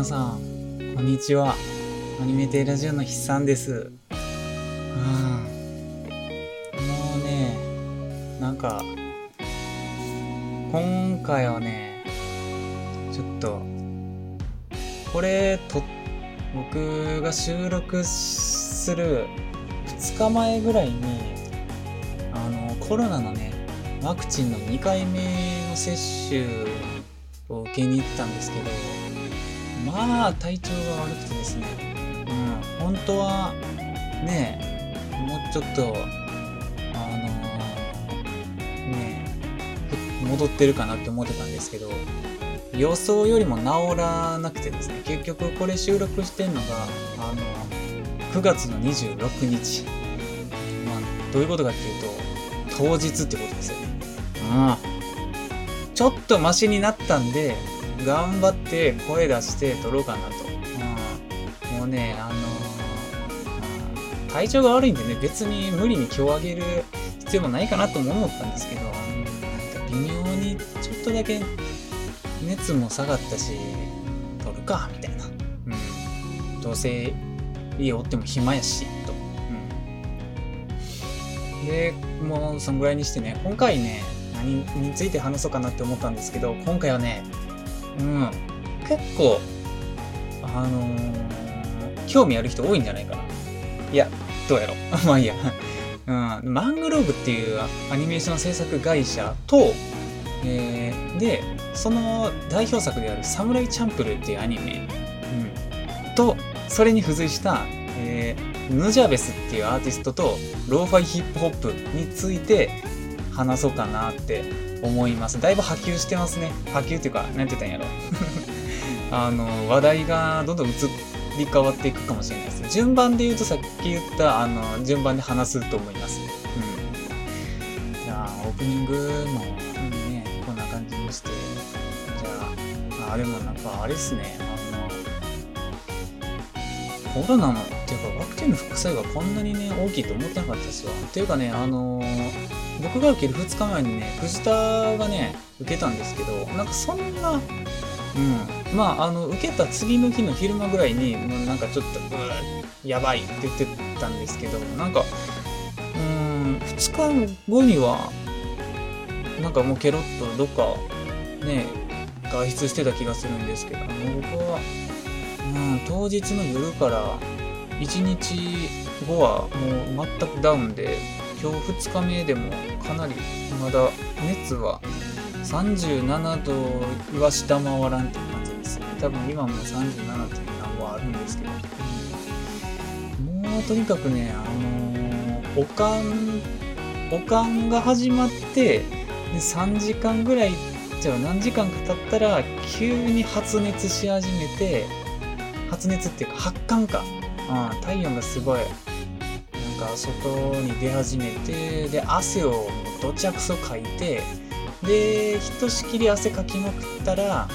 皆さん、こんにちは。アニメテラジオの筆さんです。うん。もうね、なんか、今回はね、ちょっと、これ、と、僕が収録する2日前ぐらいに、あの、コロナのね、ワクチンの2回目の接種を受けに行ったんですけど、まあ体調が悪くてですね、うん、本当はね、もうちょっと、あのね、戻ってるかなって思ってたんですけど、予想よりも治らなくてですね、結局これ収録してんのが、あの、9月の26日。まあ、どういうことかっていうと、当日ってことですよね。うん。ちょっとマシになったんで、頑張って声出して撮ろうかなと。うん、もうね、あのー、体調が悪いんでね、別に無理に今日あげる必要もないかなとも思ったんですけど、なんか微妙にちょっとだけ熱も下がったし、撮るか、みたいな。うん。どうせ家おっても暇やし、と。うん。で、もうそんぐらいにしてね、今回ね、何について話そうかなって思ったんですけど、今回はね、うん、結構、あのー、興味ある人多いんじゃないかな。いや、どうやろう。まあいいや。うん、マングローブっていうアニメーション制作会社と、えー、で、その代表作であるサムライチャンプルっていうアニメ、うん、と、それに付随した、えー、ヌジャベスっていうアーティストとローファイヒップホップについて話そうかなって思います。だいぶ波及してますね。波及っていうか、何て言ったんやろ。あの、話題がどんどん移り変わっていくかもしれないです。順番で言うとさっき言った、あの、順番で話すと思います。うん。じゃあ、オープニングも、ね、こんな感じにして、じゃあ、あれもなんか、あれっすね、コロナの、っていうか、ワクチンの副作用がこんなにね、大きいと思ってなかったですわ。っていうかね、あの僕が受ける2日前にね、藤田がね、受けたんですけど、なんかそんな、うん、まあ、あの、受けた次の日の昼間ぐらいに、もうなんかちょっと、うーやばいって言ってたんですけど、なんか、うん、2日後には、なんかもうケロッとどっか、ね、外出してた気がするんですけど、もう僕は、当日の夜から1日後はもう全くダウンで、今日2日目でもかなりまだ熱は37度は下回らんっていう感じですね。多分今も37.7はあるんですけど、もうとにかくね、あのー、おかん、おかんが始まって、で3時間ぐらい、じゃあ何時間か経ったら急に発熱し始めて、発熱っていうか発汗か。あ体温がすごい。なんか外に出始めてで汗をどちゃくそかいてでひとしきり汗かきまくったら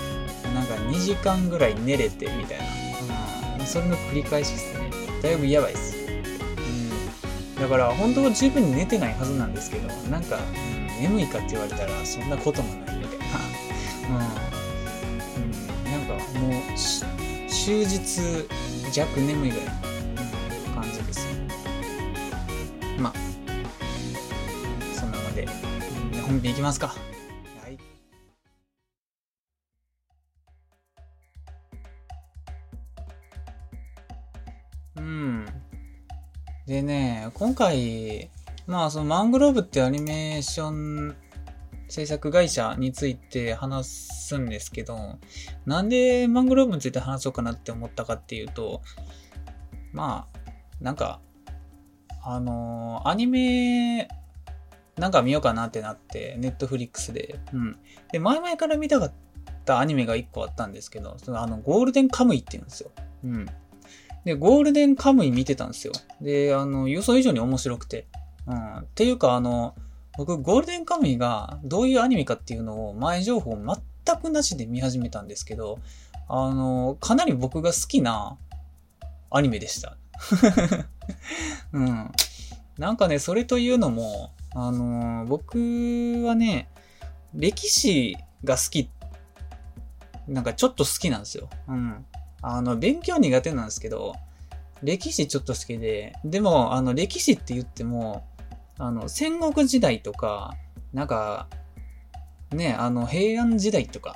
なんか2時間ぐらい寝れてみたいな、うん、それの繰り返しですね。だいぶやばいです、うん、だから本当は十分に寝てないはずなんですけどなんか、うん、眠いかって言われたらそんなこともないみたいな、うん。うん、なんかもう終日弱眠いぐらいの感じですねまあ、そんなので、本編いきますか。はい。うん。でね、今回、まあ、そのマングローブってアニメーション制作会社について話すんですけど、なんでマングローブについて話そうかなって思ったかっていうと、まあ、なんか、あのー、アニメ、なんか見ようかなってなって、ネットフリックスで。うん。で、前々から見たかったアニメが一個あったんですけど、そのあの、ゴールデンカムイって言うんですよ。うん。で、ゴールデンカムイ見てたんですよ。で、あの、予想以上に面白くて。うん。っていうか、あの、僕、ゴールデンカムイがどういうアニメかっていうのを前情報全くなしで見始めたんですけど、あの、かなり僕が好きなアニメでした。うん。なんかね、それというのも、あの、僕はね、歴史が好き、なんかちょっと好きなんですよ。うん。あの、勉強苦手なんですけど、歴史ちょっと好きで、でも、あの、歴史って言っても、あの、戦国時代とか、なんか、ね、あの、平安時代とか、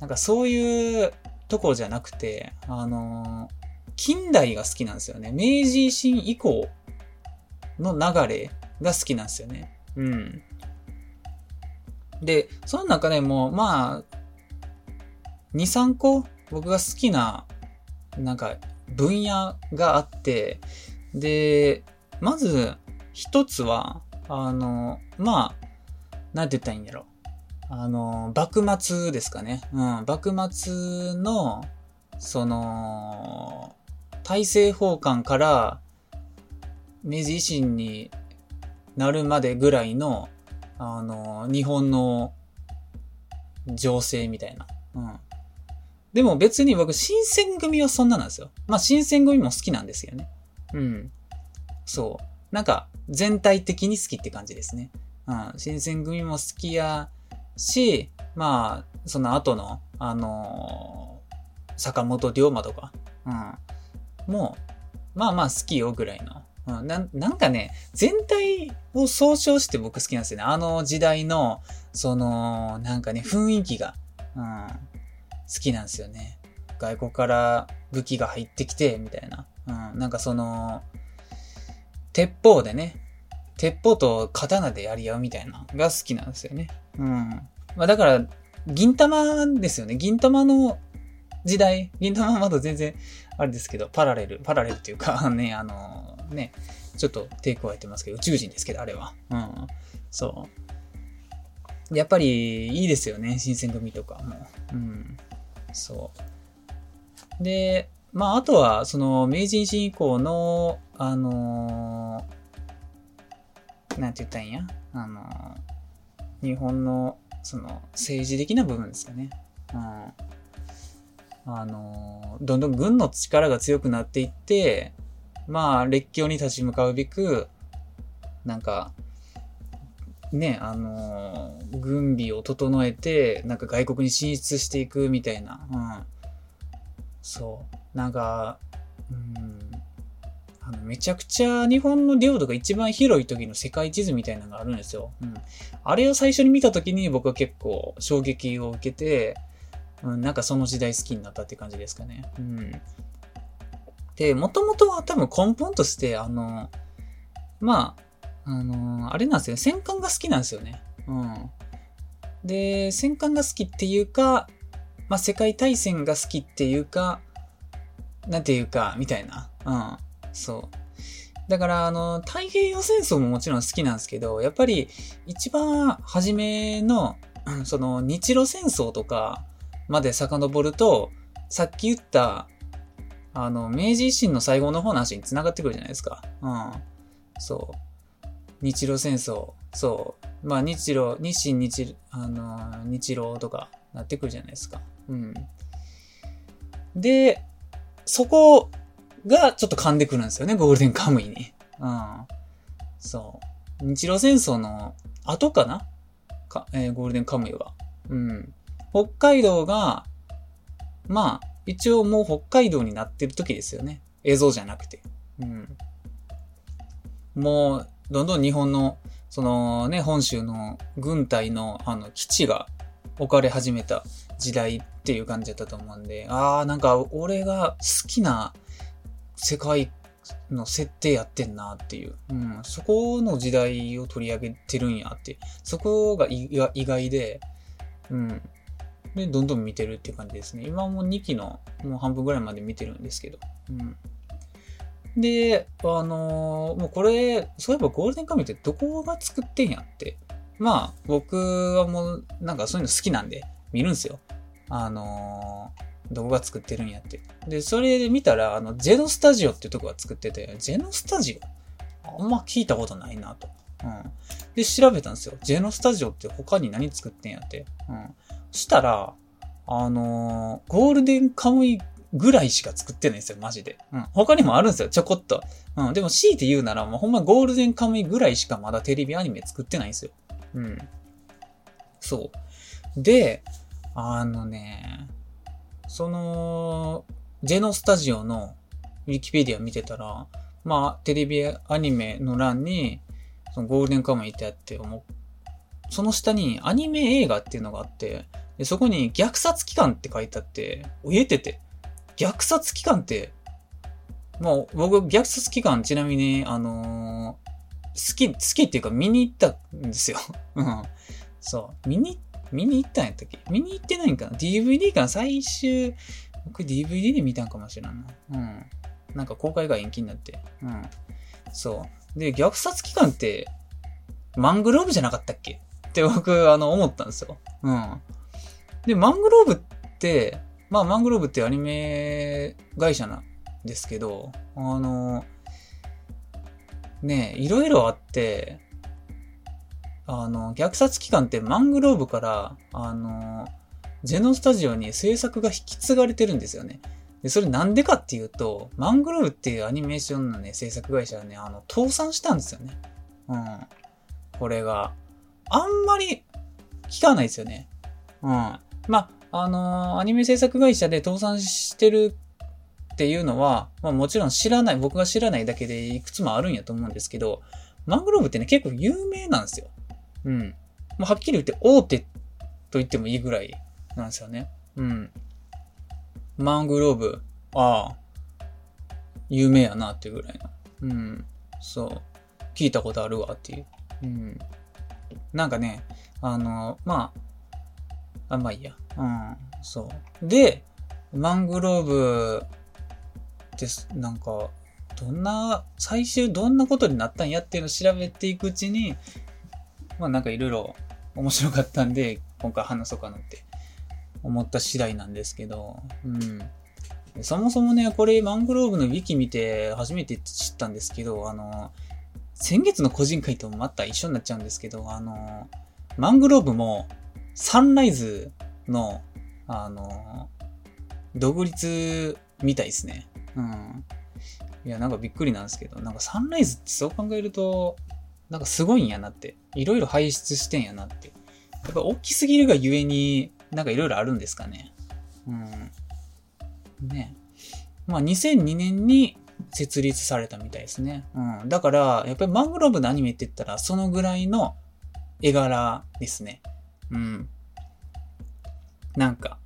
なんかそういうところじゃなくて、あの、近代が好きなんですよね。明治維新以降の流れが好きなんですよね。うん。で、その中でも、まあ、2、3個僕が好きな、なんか、分野があって、で、まず、一つは、あの、まあ、なんて言ったらいいんだろう。あの、幕末ですかね。うん、幕末の、その、大政奉還から明治維新になるまでぐらいの、あの、日本の情勢みたいな。うん。でも別に僕、新選組はそんななんですよ。まあ、新選組も好きなんですよね。うん。そう。なんか、全体的に好きって感じですね。うん。新選組も好きやし、まあ、その後の、あのー、坂本龍馬とか、うん。もう、まあまあ好きよぐらいの。うん、ななんかね、全体を総称して僕好きなんですよね。あの時代の、その、なんかね、雰囲気が、うん、好きなんですよね。外国から武器が入ってきて、みたいな。うん、なんかその、鉄砲でね、鉄砲と刀でやり合うみたいなが好きなんですよね。うん。まあだから、銀玉ですよね。銀玉の時代。銀玉はまだ全然、あれですけど、パラレル、パラレルっていうか、ね、あの、ね、ちょっと手加えてますけど、宇宙人ですけど、あれは。うん。そう。やっぱり、いいですよね。新選組とかも。うん。そう。で、まあ、あとは、その、明治維新以降の、あのー、なんて言ったんや？あのー、日本の、その、政治的な部分ですよね。うん。あのー、どんどん軍の力が強くなっていって、まあ、列強に立ち向かうべく、なんか、ね、あのー、軍備を整えて、なんか外国に進出していくみたいな、うん。そう。なんか、うん、あのめちゃくちゃ日本の領土が一番広い時の世界地図みたいなのがあるんですよ。うん。あれを最初に見た時に僕は結構衝撃を受けて、うん、なんかその時代好きになったって感じですかね。うん。で、もともとは多分根本として、あの、まあ、あの、あれなんですよね。戦艦が好きなんですよね。うん。で、戦艦が好きっていうか、まあ、世界大戦が好きっていうか、なんていうか、みたいな。うん。そう。だから、あの、太平洋戦争ももちろん好きなんですけど、やっぱり一番初めの、その日露戦争とかまで遡ると、さっき言った、あの、明治維新の最後の方の話に繋がってくるじゃないですか。うん。そう。日露戦争。そう。まあ、日露、日清日、あの、日露とかなってくるじゃないですか。うん。で、そこがちょっと噛んでくるんですよね、ゴールデンカムイに。うん。そう。日露戦争の後かな？か、えー、ゴールデンカムイは。うん。北海道が、まあ、一応もう北海道になってる時ですよね。映像じゃなくて。うん。もう、どんどん日本の、そのね、本州の軍隊の、あの、基地が置かれ始めた時代っていう感じだったと思うんで、ああ、なんか俺が好きな世界の設定やってんなっていう。うん。そこの時代を取り上げてるんやって。そこが意外で、うん。で、どんどん見てるっていう感じですね。今も2期のもう半分ぐらいまで見てるんですけど。うん。で、あのー、もうこれ、そういえばゴールデンカムイってどこが作ってんやって。まあ、僕はもう、なんかそういうの好きなんで、見るんすよ。あのー、どこが作ってるんやって。で、それで見たら、あの、ジェノスタジオっていうとこが作ってて、ジェノスタジオ？あんま聞いたことないなと。うん。で、調べたんですよ。ジェノスタジオって他に何作ってんやって。うん。そしたら、あのー、ゴールデンカムイぐらいしか作ってないんですよ、マジで。うん。他にもあるんですよ、ちょこっと。うん。でも強いて言うなら、もうほんまゴールデンカムイぐらいしかまだテレビアニメ作ってないんですよ。うん。そう。で、あのね、その、ゼノスタジオのウィキペディア見てたら、まあ、テレビアニメの欄に、そのゴールデンカムイってあって。その下にアニメ映画っていうのがあって、でそこに虐殺期間って書いてあって、言えてて、虐殺期間って、もう僕虐殺期間ちなみに、あのー、好き、好きっていうか見に行ったんですよ。うん。そう。見に行っ、見に行ったんやったっけ？見に行ってないんかな ?DVD かな？最終、僕 DVD で見たんかもしれんな。うん。なんか公開が延期になって。うん。そう。で、虐殺期間って、マングローブじゃなかったっけ？って僕、あの、思ったんですよ。うん。で、マングローブって、まあ、マングローブってアニメ会社なんですけど、あの、ねいろいろあって、あの、虐殺期間ってマングローブから、あの、ゼノスタジオに制作が引き継がれてるんですよね。で、それなんでかっていうと、マングローブっていうアニメーションのね、制作会社はね、あの、倒産したんですよね。うん。これが。あんまり聞かないですよね。うん。まあ、あのー、アニメ制作会社で倒産してるっていうのは、まあもちろん知らない、僕が知らないだけでいくつもあるんやと思うんですけど、マングローブってね、結構有名なんですよ。うん。まあ、はっきり言って大手と言ってもいいぐらいなんですよね。うん。マングローブ、ああ、有名やなっていうぐらいの。うん。そう。聞いたことあるわっていう。うん。なんかね、あの、まあ、あ、まあいいや。うん。そう。で、マングローブです、なんか、どんな、最終どんなことになったんやっていうのを調べていくうちに、まあなんかいろいろ面白かったんで、今回話そうかなって思った次第なんですけど、うん。そもそもね、これマングローブのウィキ見て初めて知ったんですけど、あの、先月の個人会とまた一緒になっちゃうんですけど、あの、マングローブもサンライズの、あの、独立みたいですね。うん。いや、なんかびっくりなんですけど、なんかサンライズってそう考えると、なんかすごいんやなって。いろいろ輩出してんやなって。やっぱ大きすぎるがゆえに、なんかいろいろあるんですかね。うん。ね。まあ2002年に設立されたみたいですね。うん。だから、やっぱりマングローブのアニメって言ったら、そのぐらいの絵柄ですね。うん。なんか、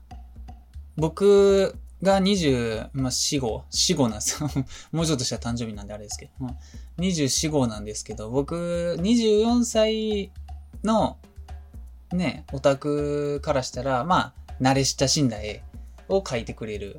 僕が20、まあ、4号、4号なんですよ。もうちょっとしたら誕生日なんであれですけど。うん、24号なんですけど、僕、24歳のね、オタクからしたら、まあ、慣れ親しんだ絵を描いてくれる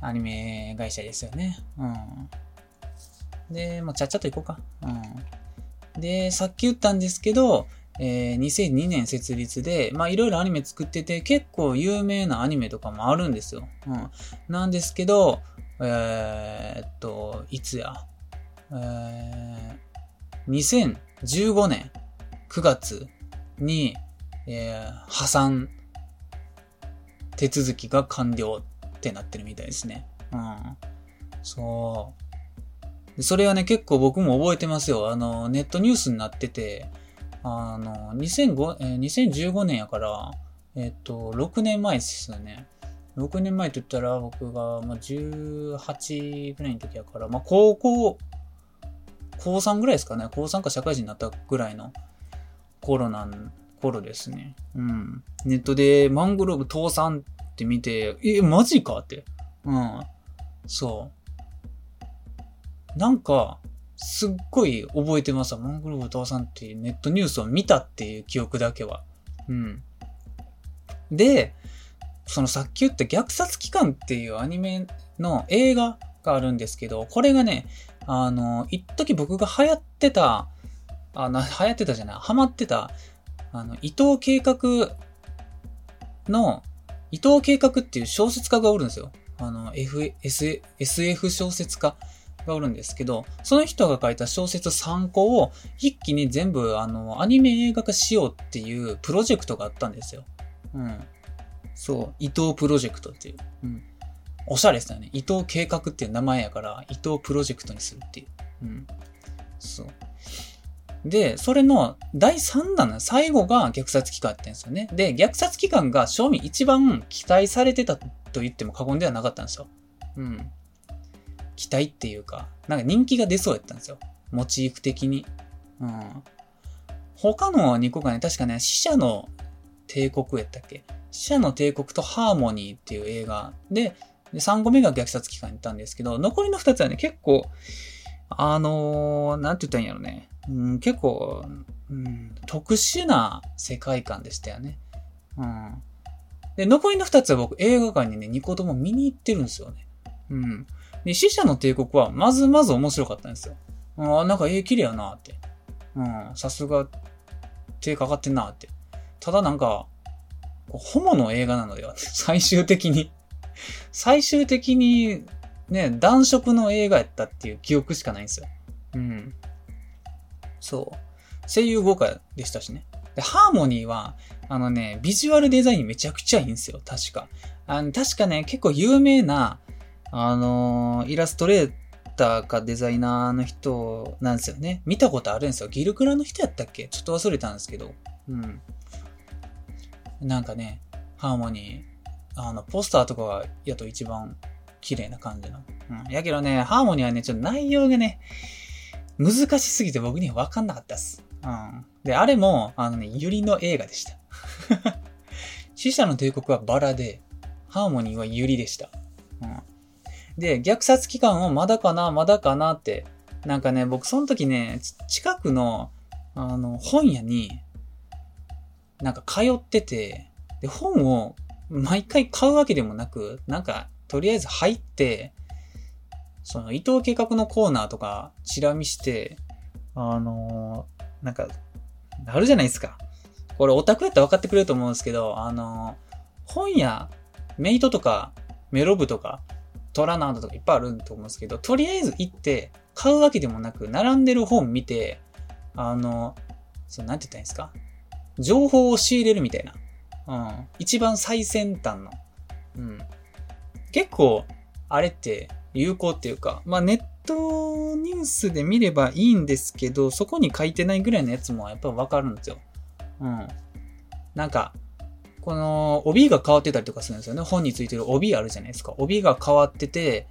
アニメ会社ですよね。うん。で、もうちゃっちゃと行こうか。うん。で、さっき言ったんですけど、えー、2002年設立で、まあいろいろアニメ作ってて、結構有名なアニメとかもあるんですよ。うん。なんですけど、えー、っと、いつや、えー、2015年9月に、えー、破産手続きが完了ってなってるみたいですね。うん。そう。それはね、結構僕も覚えてますよ。あの、ネットニュースになってて、あの、2005、えー、2015年やから、えっ、と、6年前ですよね。6年前と言ったら僕が、まあ、18ぐらいの時やから、まあ、高校、高3ぐらいですかね。高3か社会人になったぐらいの頃なん、頃ですね。うん。ネットでマングローブ倒産って見て、え、マジかって。うん。そう。なんか、すっごい覚えてますマングローブ倒産っていうネットニュースを見たっていう記憶だけは。うん。で、そのさっき言った虐殺期間っていうアニメの映画があるんですけど、これがね、あの、一時僕が流行ってた、あの、流行ってたじゃない、ハマってた、あの、伊藤計画の、伊藤計画っていう小説家がおるんですよ。あの、F、SF 小説家がおるんですけど、その人が書いた小説3個を一気に全部、あの、アニメ映画化しようっていうプロジェクトがあったんですよ。うん。そう、伊藤プロジェクトっていう。うん。おしゃれですよね。伊藤計画っていう名前やから、伊藤プロジェクトにするっていう。うん。そう。で、それの第3弾の最後が虐殺期間やってんですよね。で、虐殺期間が賞味一番期待されてたと言っても過言ではなかったんですよ。うん。期待っていうか、なんか人気が出そうやったんですよ。モチーフ的に。うん。他の2個がね、確かね、死者の帝国やったっけ？死者の帝国とハーモニーっていう映画で、で3個目が虐殺期間に行ったんですけど、残りの2つはね、結構、あのー、なんて言ったらいいんやろね。うん、結構、うん、特殊な世界観でしたよね。うん。で、残りの2つは僕映画館にね、2個とも見に行ってるんですよね。うん。で、死者の帝国はまずまず面白かったんですよ。ああ、なんか絵綺麗やなって。うん、さすが手かかってんなって。ただなんか、ホモの映画なのよ。最終的に最終的に、ね、男色の映画やったっていう記憶しかないんですよ。うん。そう。声優豪華でしたしね。で、ハーモニーは、あのね、ビジュアルデザインめちゃくちゃいいんですよ。確か。あの確かね、結構有名な、あのー、イラストレーターかデザイナーの人なんですよね。見たことあるんですよ。ギルクラの人やったっけ？ちょっと忘れたんですけど。うん。なんかね、ハーモニー、あの、ポスターとかがやと一番綺麗な感じの。うん。やけどね、ハーモニーはね、ちょっと内容がね、難しすぎて僕には分かんなかったっす。うん。で、あれも、あのね、ユリの映画でした。死者の帝国はバラで、ハーモニーはユリでした。うん。で、虐殺期間をまだかな、まだかなって、なんかね、僕その時ね、近くの、あの、本屋に、なんか通ってて、で、本を毎回買うわけでもなく、なんか、とりあえず入って、その、伊藤計画のコーナーとか、チラ見して、あのー、なんか、あるじゃないですか。これオタクやったら分かってくれると思うんですけど、あのー、本屋、メイトとか、メロブとか、トラナードとかいっぱいあると思うんですけど、とりあえず行って、買うわけでもなく、並んでる本見て、あの、その、なんて言ったらいいんですか？情報を仕入れるみたいな。うん。一番最先端の。うん。結構、あれって有効っていうか、まあネットニュースで見ればいいんですけど、そこに書いてないぐらいのやつもやっぱわかるんですよ。うん。なんか、この帯が変わってたりとかするんですよね。本についてる帯あるじゃないですか。帯が変わってて、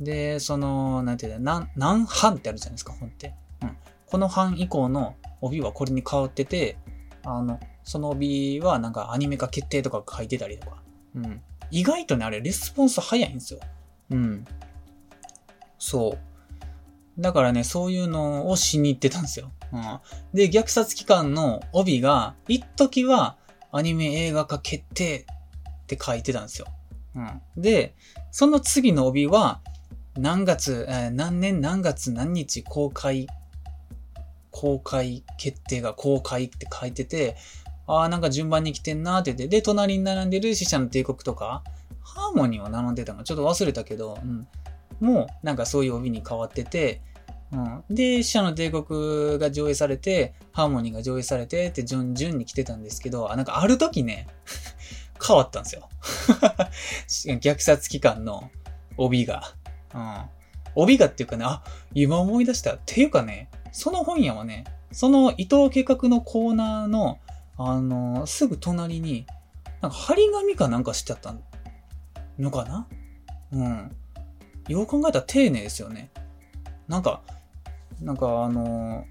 で、その、なんていうの、何、何版ってあるじゃないですか、本って。うん。この版以降の帯はこれに変わってて、あの、その帯はなんかアニメ化決定とか書いてたりとか。うん。意外とね、あれ、レスポンス早いんですよ。うん。そう。だからね、そういうのをしに行ってたんですよ。うん。で、虐殺期間の帯が、一時はアニメ映画化決定って書いてたんですよ。うん。で、その次の帯は、何月、えー、何年何月何日公開公開決定が公開って書いてて、ああ、なんか順番に来てんなーってて、で、隣に並んでる死者の帝国とか、ハーモニーは並んでたのちょっと忘れたけど、うん。もう、なんかそういう帯に変わってて、うん。で、死者の帝国が上映されて、ハーモニーが上映されてって順々に来てたんですけど、あ、なんかある時ね、変わったんですよ。虐殺期間の帯が。うん。帯がっていうかね、あ、今思い出した。っていうかね、その本屋はね、その伊藤計画のコーナーの、あのー、すぐ隣に、なんか張り紙かなんかしちゃったのかな？うん。よう考えたら丁寧ですよね。なんか、なんかあの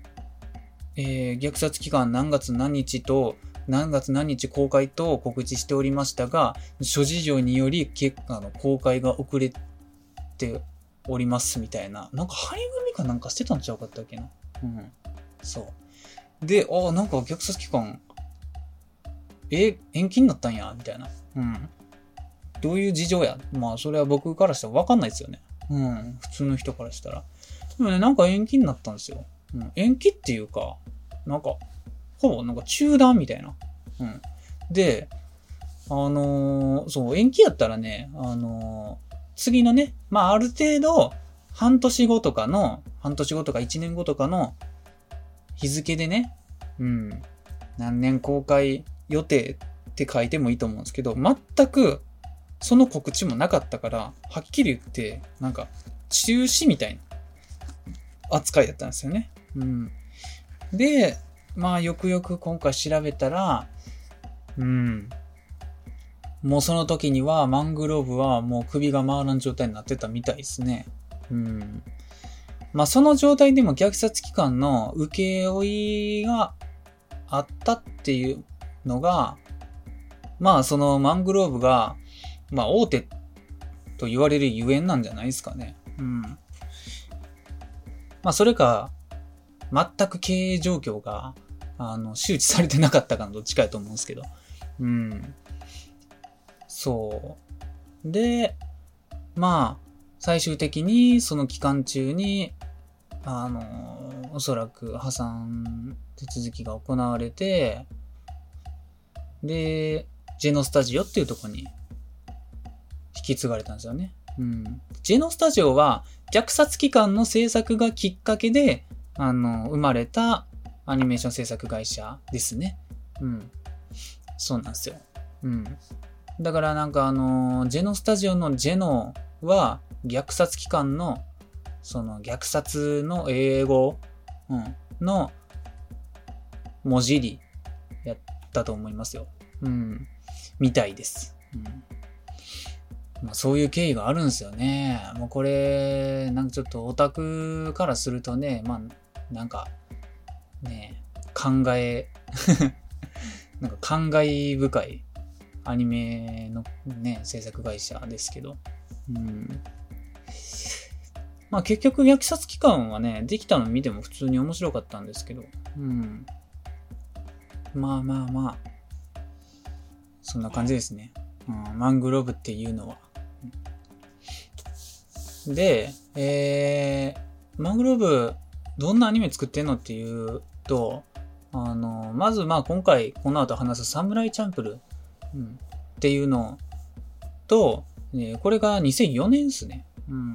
ー、えー、虐殺期間何月何日と、何月何日公開と告知しておりましたが、諸事情により、けあの公開が遅れておりますみたいな。なんか張り紙かなんかしてたんちゃうかったっけな。うん。そう。で、ああ、なんか虐殺期間、え、延期になったんや、みたいな。うん。どういう事情や？まあ、それは僕からしたらわかんないですよね。うん。普通の人からしたら。でもね、なんか延期になったんですよ。うん。延期っていうか、なんか、ほぼなんか中断みたいな。うん。で、あのー、そう、延期やったらね、あのー、次のね、まあ、ある程度、半年後とかの、半年後とか1年後とかの日付でね、うん、何年公開予定って書いてもいいと思うんですけど、全くその告知もなかったから、はっきり言って、なんか、中止みたいな扱いだったんですよね。うん。で、まあ、よくよく今回調べたら、うん。もうその時にはマングローブはもう首が回らん状態になってたみたいですね。うん。まあその状態でも虐殺機関の請負があったっていうのが、まあそのマングローブが、まあ大手と言われるゆえんなんじゃないですかね。うん。まあそれか、全く経営状況が、あの、周知されてなかったかのどっちかやと思うんですけど。うん。そう。で、まあ、最終的にその期間中に、あの、おそらく破産手続きが行われて、で、ジェノスタジオっていうとこに引き継がれたんですよね。うん。ジェノスタジオは虐殺機関の制作がきっかけで、あの、生まれたアニメーション制作会社ですね。うん。そうなんですよ。うん。だからなんかあの、ジェノスタジオのジェノは虐殺機関の、その虐殺の英語、うん、の文字りやったと思いますよ。うん。みたいです。うん。まあ、そういう経緯があるんですよね。もうこれ、なんかちょっとオタクからするとね、まあ、なんか、ね、考え なんか感慨深いアニメのね、制作会社ですけど。うん。まあ結局虐殺期間はね、できたの見ても普通に面白かったんですけど。うん。まあまあまあ。そんな感じですね。うん、マングローブっていうのは。で、えー、マングローブ、どんなアニメ作ってんのっていうと、あの、まずまあ今回この後話すサムライチャンプル、うん、っていうのと、えこれが2004年ですね。うん。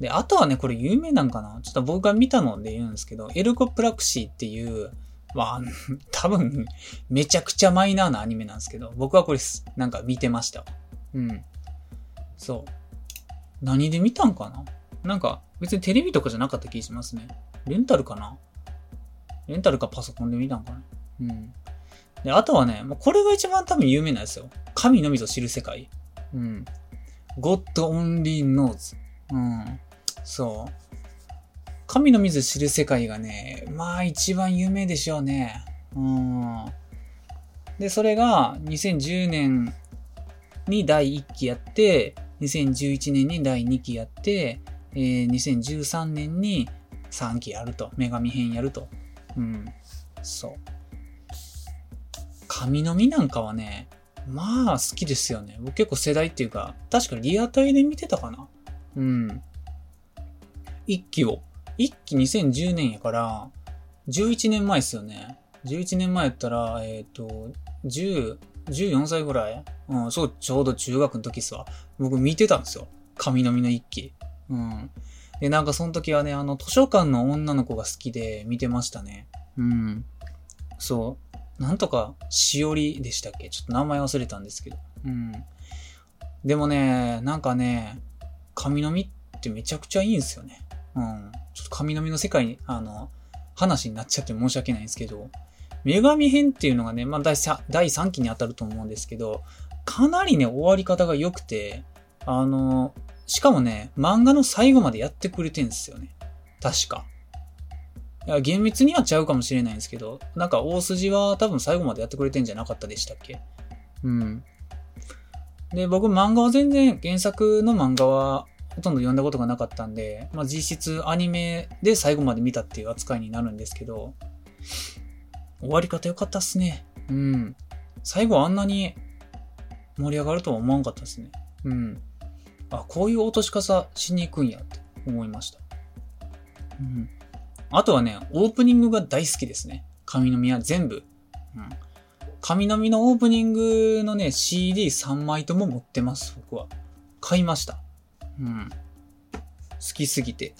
で、あとはね、これ有名なんかなちょっと僕が見たので言うんですけど、エルゴプラクシーっていう、まあ、多分、めちゃくちゃマイナーなアニメなんですけど、僕はこれ、なんか見てました。うん。そう。何で見たんかな？なんか、別にテレビとかじゃなかった気しますね。レンタルかな？レンタルかパソコンで見たんかな？うん。で、あとはね、もうこれが一番多分有名なんですよ。神のみぞ知る世界。うん。God Only Knows。うん。そう。神の水知る世界がね、まあ一番有名でしょうね。うん。で、それが2010年に第1期やって、2011年に第2期やって、えー、2013年に3期やると。女神編やると。うん。そう。神の実なんかはね、まあ好きですよね。僕結構世代っていうか、確かリアタイで見てたかな。うん。1期を1期2010年やから、11年前っすよね。11年前やったら、えっ、ー、と、10、14歳ぐらい？うん、そう、ちょうど中学の時っすわ。僕見てたんですよ。神の実の一期。うん。で、なんかその時はね、あの、図書館の女の子が好きで見てましたね。うん。そう。なんとか、しおりでしたっけ？ちょっと名前忘れたんですけど。うん。でもね、なんかね、神の実ってめちゃくちゃいいんですよね。うん。ちょっと神々の世界に、あの、話になっちゃって申し訳ないんですけど、女神編っていうのがね、まあ第 3, 第3期に当たると思うんですけど、かなりね、終わり方が良くて、あの、しかもね、漫画の最後までやってくれてんですよね。確か。いや、厳密にはちゃうかもしれないんですけど、なんか大筋は多分最後までやってくれてんじゃなかったでしたっけ？うん。で、僕漫画は全然、原作の漫画はほとんど読んだことがなかったんで、まあ、実質アニメで最後まで見たっていう扱いになるんですけど、終わり方良かったっすね。うん。最後あんなに盛り上がるとは思わんかったですね。うん。あ、こういう落とし方しに行くんやって思いました。うん。あとはね、オープニングが大好きですね。神の実は全部。うん。神の実のオープニングのね、CD3 枚とも持ってます、僕は。買いました。うん。好きすぎて。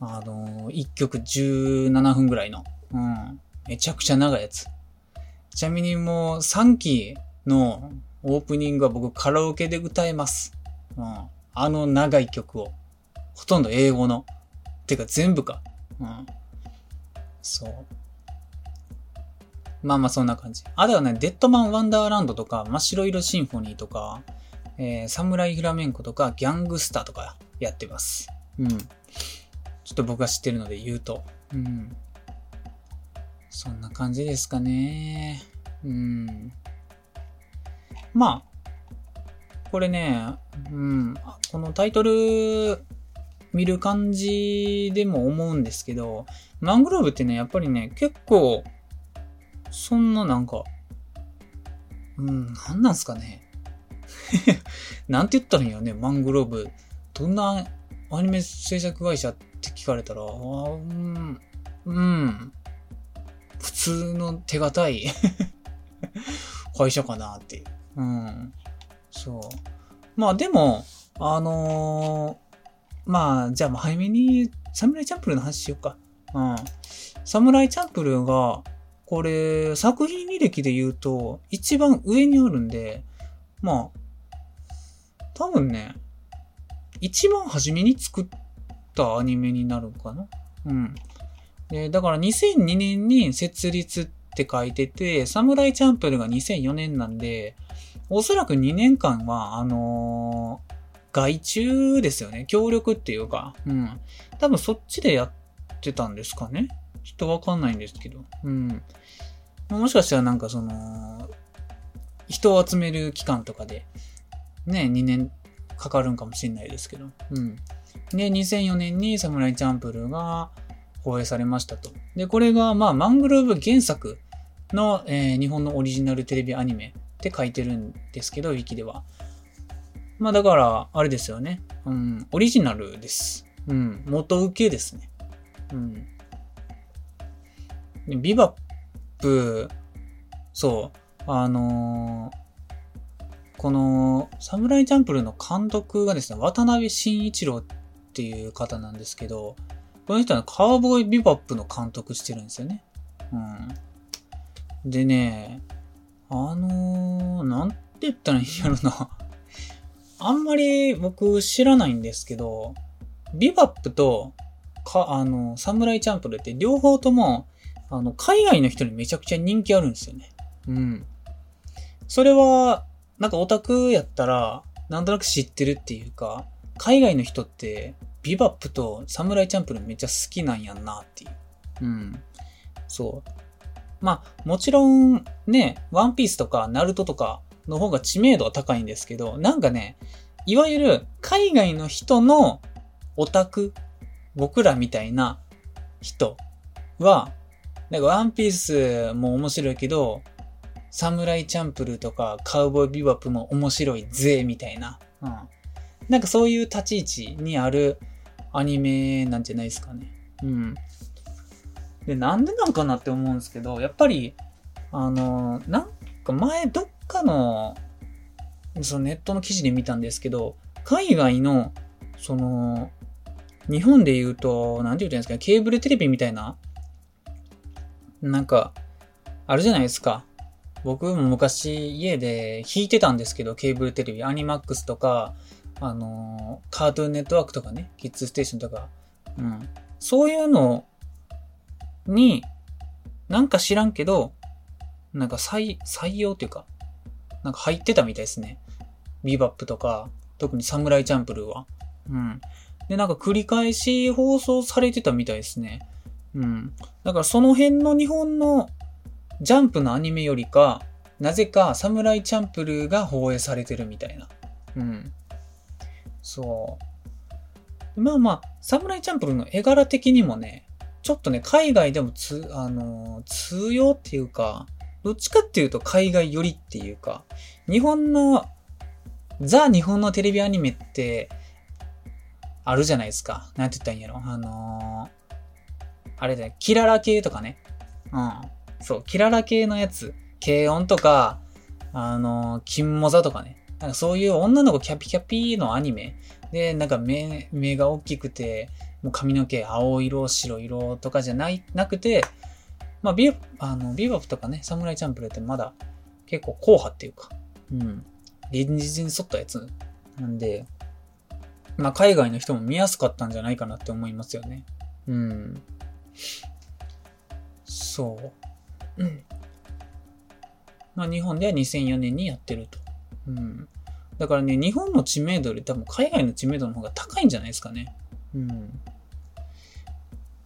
あのー、1曲17分ぐらいの。うん。めちゃくちゃ長いやつ。ちなみにもう3期のオープニングは僕カラオケで歌えます。うん。あの長い曲を。ほとんど英語の。てか全部か。うん。そう。まあまあそんな感じ。あとはね、デッドマン・ワンダーランドとか、真っ白色シンフォニーとか、えー、サムライ・フラメンコとか、ギャングスターとかやってます。うん。ちょっと僕が知ってるので言うと。うん。そんな感じですかね。うん。まあ、これね、うん、このタイトル見る感じでも思うんですけど、マングローブってね、やっぱりね、結構、そんななんか、うん、なんなんすかね。なんて言ったらいいんやね、マングローブ。どんなアニメ制作会社っって聞かれたら、うん、うん、普通の手堅い 会社かなっていう。うん。そう。まあでも、あのー、まあ、じゃあ早めに、サムライチャンプルの話しようか。うん。サムライチャンプルが、これ、作品履歴で言うと、一番上にあるんで、まあ、多分ね、一番初めに作ったアニメになるかな？うん。で、だから2002年に設立って書いてて、サムライチャンプルが2004年なんで、おそらく2年間は、あのー、外注ですよね。協力っていうか、うん。多分そっちでやってたんですかね？ちょっとわかんないんですけど。うん。もしかしたらなんかその、人を集める期間とかで、ね、2年かかるんかもしれないですけど。うん。で、2004年にサムライチャンプルが放映されましたと。で、これが、まあ、マングローブ原作の、えー、日本のオリジナルテレビアニメって書いてるんですけど、ウィキでは。まあだから、あれですよね。うん、オリジナルです。うん、元請けですね。うん。ビバップ、そう、あのー、この、サムライチャンプルの監督がですね、渡辺慎一郎っていう方なんですけど、この人はカーボーイビバップの監督してるんですよね。うん。でね、あのー、なんて言ったらいいんやろな。あんまり僕知らないんですけど、ビバップと、か、あの、サムライチャンプルって両方とも、あの、海外の人にめちゃくちゃ人気あるんですよね。うん。それは、なんかオタクやったら、なんとなく知ってるっていうか、海外の人って、ビバップとサムライチャンプルめっちゃ好きなんやんなっていう。うん。そう。まあ、もちろん、ね、ワンピースとか、ナルトとか、の方が知名度は高いんですけど、なんかね、いわゆる海外の人のオタク、僕らみたいな人は、なんかワンピースも面白いけど、サムライチャンプルーとかカウボーイビバップも面白いぜ、みたいな。うん。なんかそういう立ち位置にあるアニメなんじゃないですかね。うん。で、なんでなんかなって思うんですけど、やっぱり、あの、なんか前どっかの、そのネットの記事で見たんですけど、海外の、その、日本で言うと、なんて言うんですか、ケーブルテレビみたいな、なんか、あるじゃないですか。僕も昔家で弾いてたんですけど、ケーブルテレビ、アニマックスとか、あのー、カートゥーンネットワークとかね、キッズステーションとか、うん。そういうのに、なんか知らんけど、なんか採、採用っていうか、なんか入ってたみたいですね。ビバップとか、特にサムライチャンプルーは。うん。で、なんか繰り返し放送されてたみたいですね。うん。だからその辺の日本のジャンプのアニメよりか、なぜかサムライチャンプルーが放映されてるみたいな。うん。そう。まあまあ、サムライチャンプルの絵柄的にもね、ちょっとね、海外でもつ、あのー、通用っていうか、どっちかっていうと海外寄りっていうか、日本の、ザ・日本のテレビアニメって、あるじゃないですか。なんて言ったらいいんやろ。あのー、あれだよ、キララ系とかね。うん。そう、キララ系のやつ。軽音とか、あのー、金モザとかね。なんかそういう女の子キャピキャピのアニメ。で、なんか目、目が大きくて、もう髪の毛青色、白色とかじゃない、なくて、まあ、ビあのビーバップとかね、サムライチャンプルってまだ結構硬派っていうか、うん、現実に沿ったやつなんで、まあ、海外の人も見やすかったんじゃないかなって思いますよね。うん。そう。うん。まあ日本では2004年にやってると。うん。だからね、日本の知名度より多分海外の知名度の方が高いんじゃないですかね。うん。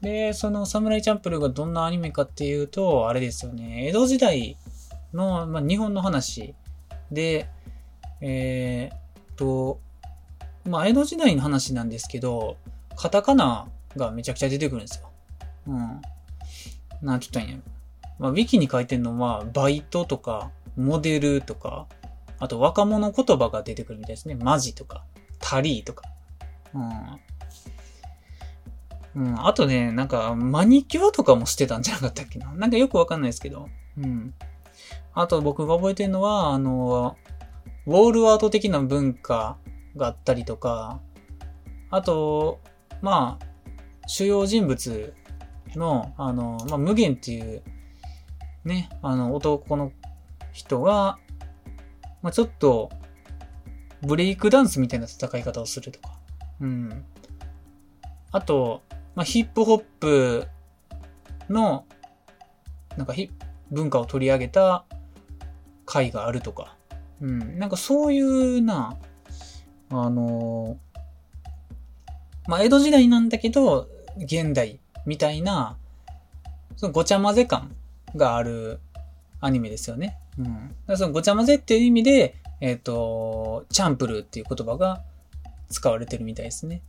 で、そのサムライチャンプルがどんなアニメかっていうと、あれですよね、江戸時代の、まあ、日本の話で、えー、と、まあ、江戸時代の話なんですけど、カタカナがめちゃくちゃ出てくるんですよ。うん。なんちょっとんやまあ、ウィキに書いてるのは、バイトとか、モデルとか、あと若者言葉が出てくるみたいですね。マジとか、タリーとか。うん。うん。あとね、なんか、マニキュアとかもしてたんじゃなかったっけな。なんかよくわかんないですけど。うん。あと僕が覚えてるのは、あの、ウォールアート的な文化があったりとか、あと、まあ、主要人物の、あの、まあ、無限っていう、ね、あの、男の人が、まあ、ちょっと、ブレイクダンスみたいな戦い方をするとか。うん。あと、まあ、ヒップホップの、なんか文化を取り上げた回があるとか。うん。なんかそういうな、あのまあ、江戸時代なんだけど、現代みたいな、そのごちゃ混ぜ感があるアニメですよね。うん。だそのごちゃ混ぜっていう意味で、えっ、ー、と、チャンプルーっていう言葉が使われてるみたいですね。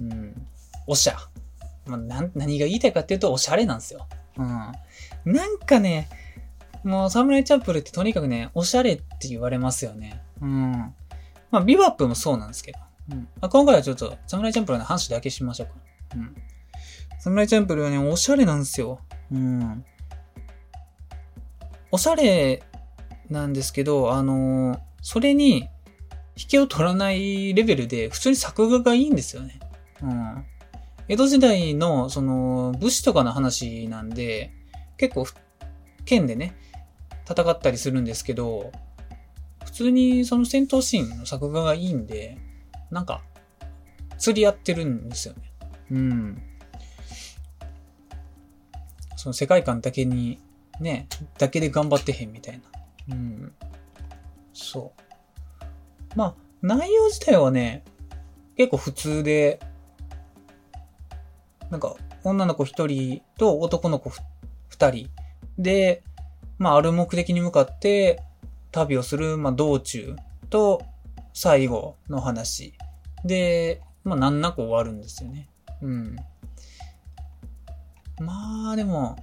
うん。おしゃ。まあ、な何が言いたいかっていうと、おしゃれなんですよ。うん。なんかね、もう、サムライチャンプルーってとにかくね、おしゃれって言われますよね。うん。まあ、ビバップもそうなんですけど。うん。まあ、今回はちょっと、サムライチャンプルーの話だけしましょうか。うん。サムライチャンプルーはね、おしゃれなんですよ。うん。おしゃれなんですけど、あのー、それに引けを取らないレベルで普通に作画がいいんですよね。うん。江戸時代の、その、武士とかの話なんで、結構、剣でね、戦ったりするんですけど、普通にその戦闘シーンの作画がいいんで、なんか、釣り合ってるんですよね。うん。その世界観だけにね、だけで頑張ってへんみたいな。うん。そう。まあ、内容自体はね、結構普通で、なんか、女の子一人と男の子二人で、まあ、ある目的に向かって旅をする、まあ、道中と最後の話で、まあ、難なく終わるんですよね。うん。まあ、でも、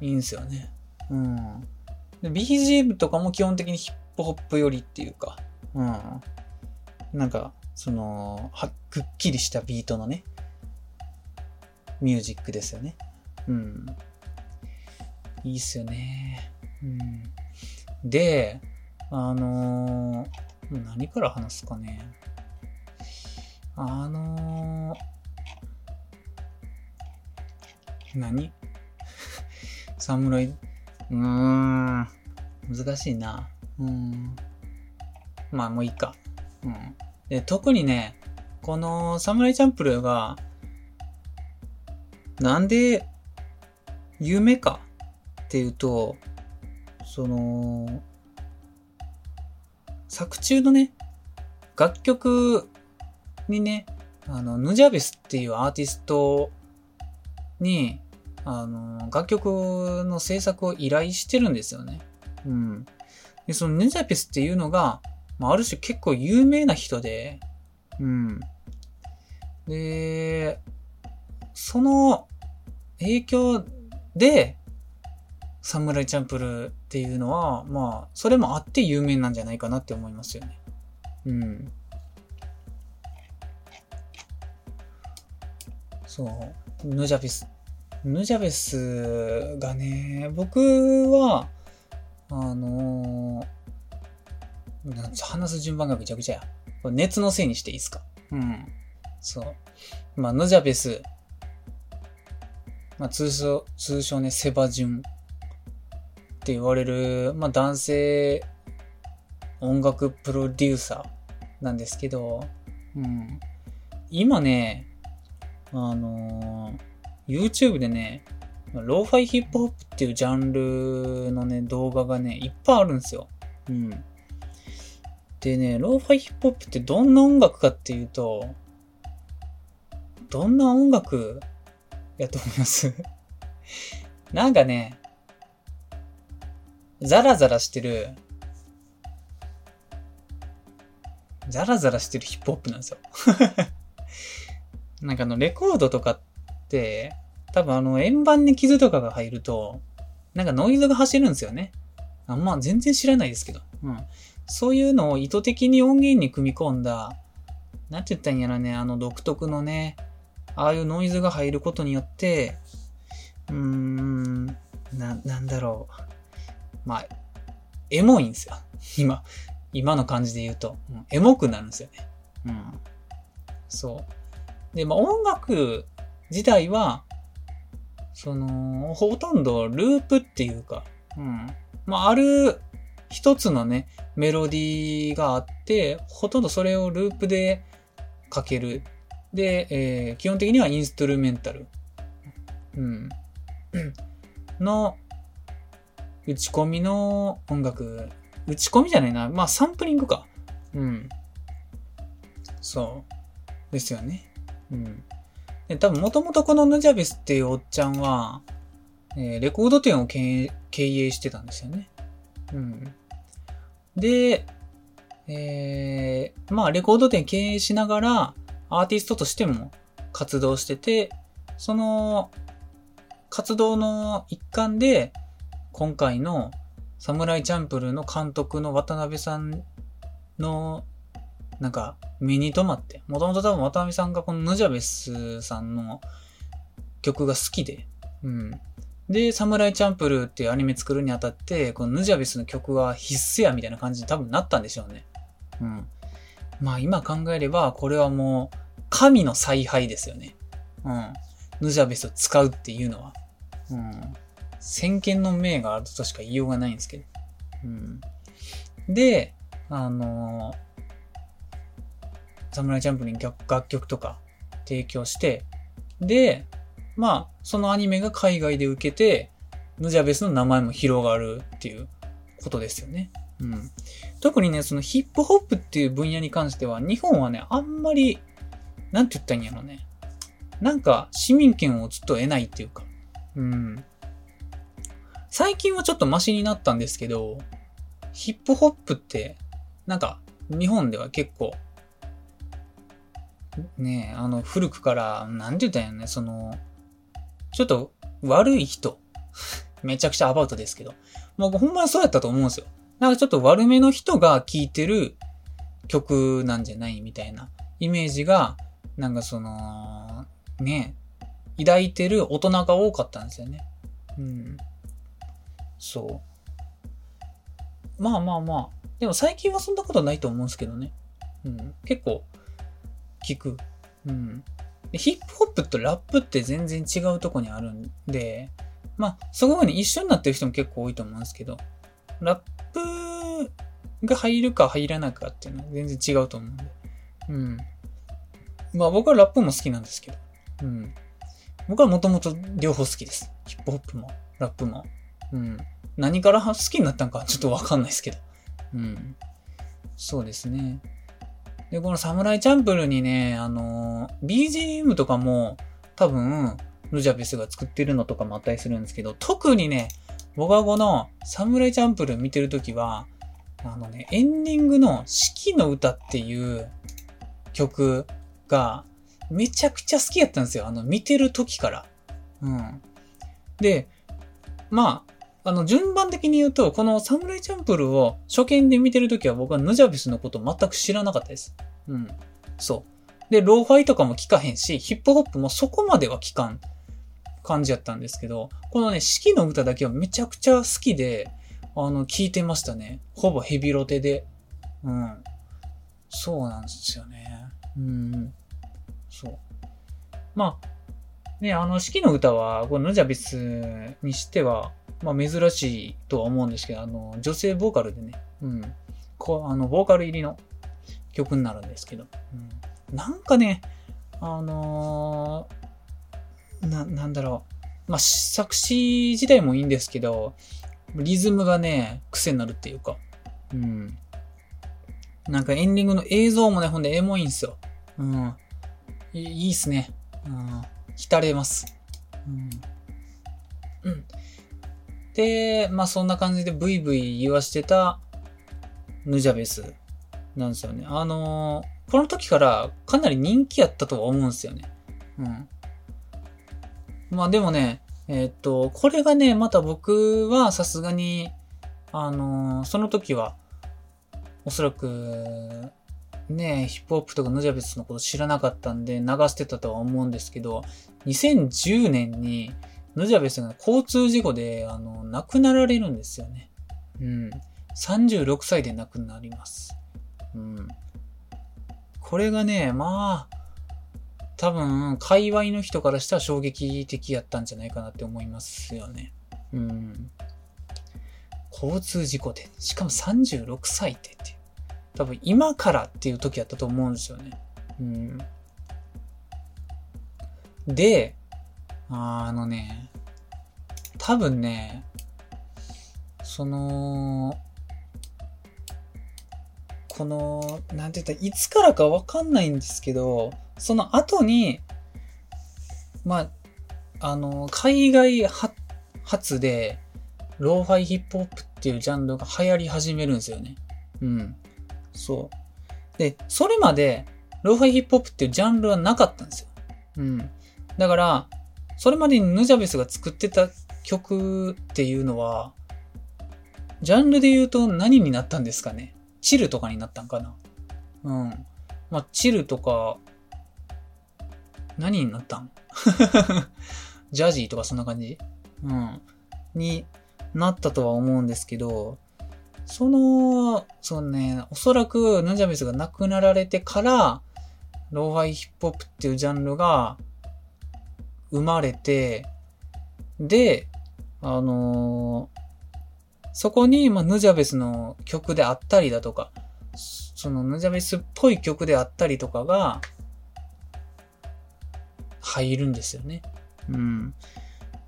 いいんですよね。うん。BGM とかも基本的にヒップホップ寄りっていうか、うん。なんか、その、は、くっきりしたビートのね、ミュージックですよね。うん。いいっすよね。うん。で、あのー、何から話すかね。あのー、何？侍うーん。難しいな。うん。まあ、もういいか。うん。で、特にね、このサムライチャンプルーが、なんで、有名かっていうと、その、作中のね、楽曲にね、あの、ヌジャベスっていうアーティストに、あの、楽曲の制作を依頼してるんですよね。うん。で、そのネザピスっていうのが、まあ、ある種結構有名な人で、うん。で、その影響で、サムライチャンプルっていうのは、まあ、それもあって有名なんじゃないかなって思いますよね。うん。そう。ヌジャピスヌジャベスがね、僕は、あのー、話す順番がぐちゃぐちゃや。これ熱のせいにしていいですか？うん。そう。まあ、ヌジャベス、まあ、通称、通称ね、セバジュンって言われる、まあ、男性音楽プロデューサーなんですけど、うん。今ね、あのー YouTube でね、ローファイヒップホップっていうジャンルのね、動画がね、いっぱいあるんですよ。うん。でね、ローファイヒップホップってどんな音楽かっていうと、どんな音楽やと思います？なんかね、ザラザラしてる、ザラザラしてるヒップホップなんですよ なんかあの、レコードとかって、多分あの、円盤に傷とかが入ると、なんかノイズが走るんですよね。あんまあ、全然知らないですけど。うん。そういうのを意図的に音源に組み込んだ、なんて言ったんやらね、あの独特のね、ああいうノイズが入ることによって、うーん、な、なんだろう。まあ、エモいんですよ。今、今の感じで言うと。うん、エモくなるんですよね。うん。そう。で、まあ音楽自体は、その、ほとんどループっていうか、うん。まあ、ある一つのね、メロディーがあって、ほとんどそれをループでかける。で、えー、基本的にはインストゥルメンタル。うん。の、打ち込みの音楽。打ち込みじゃないな。まあ、サンプリングか。うん。そう。ですよね。うん。で、多分もともとこのヌジャベスっていうおっちゃんは、えー、レコード店を経営してたんですよね。うん。で、えー、まあ、レコード店経営しながら、アーティストとしても活動してて、その、活動の一環で、今回のサムライチャンプルの監督の渡辺さんのなんか、目に留まって、もともと多分渡辺さんがこのヌジャベスさんの曲が好きで、うん。で、サムライチャンプルーっていうアニメ作るにあたって、このヌジャベスの曲は必須やみたいな感じに多分なったんでしょうね。うん。まあ今考えれば、これはもう、神の采配ですよね。うん。ヌジャベスを使うっていうのは。うん。先見の明があるとしか言いようがないんですけど。うん。で、あのーサムライチャンプに楽曲とか提供して、で、まあ、そのアニメが海外で受けて、ヌジャベスの名前も広がるっていうことですよね。うん。特にね、そのヒップホップっていう分野に関しては、日本はね、あんまり、なんて言ったんやろね。なんか、市民権をずっと得ないっていうか。うん。最近はちょっとマシになったんですけど、ヒップホップって、なんか、日本では結構、ねえあの、古くから、なんて言ったんやね、その、ちょっと悪い人。めちゃくちゃアバウトですけど。もうほんまにそうやったと思うんですよ。なんかちょっと悪めの人が聴いてる曲なんじゃないみたいなイメージが、なんかその、ね、抱いてる大人が多かったんですよね。うん。そう。まあまあまあ。でも最近はそんなことないと思うんですけどね。うん。結構、聞く。うん。でヒップホップとラップって全然違うとこにあるんで、まあ、そこに一緒になってる人も結構多いと思うんですけど、ラップが入るか入らないかっていうのは全然違うと思うんで。うん。まあ僕はラップも好きなんですけど。うん。僕はもともと両方好きです。ヒップホップも、ラップも。うん。何から好きになったんかちょっとわかんないですけど。うん。そうですね。で、このサムライチャンプルにね、あの、BGM とかも多分、ルジャベスが作ってるのとかもあったりするんですけど、特にね、僕はこのサムライチャンプル見てるときは、あのね、エンディングの四季の歌っていう曲がめちゃくちゃ好きやったんですよ。あの、見てる時から。うん。で、まあ、あの、順番的に言うと、このサムライチャンプルーを初見で見てるときは僕はヌジャベスのこと全く知らなかったです。うん。そう。で、ローファイとかも聞かへんし、ヒップホップもそこまでは聞かん感じやったんですけど、このね、四季の歌だけはめちゃくちゃ好きで、あの、聞いてましたね。ほぼヘビロテで。うん。そうなんですよね。うん。そう。まあ、ね、あの、四季の歌は、このヌジャベスにしては、まあ珍しいとは思うんですけど、あの、女性ボーカルでね、うん、こう、あの、ボーカル入りの曲になるんですけど、うん、なんかね、あのー、な、なんだろう、まあ、作詞自体もいいんですけど、リズムがね、癖になるっていうか。うん。なんかエンディングの映像もね、ほんでエモいんすよ。うん。いいいっすね。うん。浸れます。うん。うん。で、まあそんな感じでブイブイ言わしてたヌジャベスなんですよね。あのー、この時からかなり人気やったとは思うんですよね。うん。まあでもね、えー、っと、これがね、また僕はさすがに、あのー、その時は、おそらく、ね、ヒップホップとかヌジャベスのこと知らなかったんで流してたとは思うんですけど、2010年にヌジャベスが交通事故で、あの、亡くなられるんですよね。うん。36歳で亡くなります。うん。これがね、まあ、多分、界隈の人からしたら衝撃的やったんじゃないかなって思いますよね。うん。交通事故で、しかも36歳ってって。多分今からっていう時やったと思うんですよね。うん。で、あのね、多分ね、その、この、なんて言ったらいつからかわかんないんですけど、その後に、まあ、あの、海外発で、ローファイヒップホップっていうジャンルが流行り始めるんですよね。うん。そう。で、それまで、ローファイヒップホップっていうジャンルはなかったんですよ。うん。だから、それまでにヌジャベスが作ってた曲っていうのは、ジャンルで言うと何になったんですかね？チルとかになったんかな？うん。まあ、チルとか、何になったん？ジャジーとかそんな感じ？うん。になったとは思うんですけど、その、そのね、おそらくヌジャベスが亡くなられてから、ローファイヒップホップっていうジャンルが生まれて、で、あのー、そこに、まあ、ヌジャベスの曲であったりだとか、そのヌジャベスっぽい曲であったりとかが、入るんですよね。うん。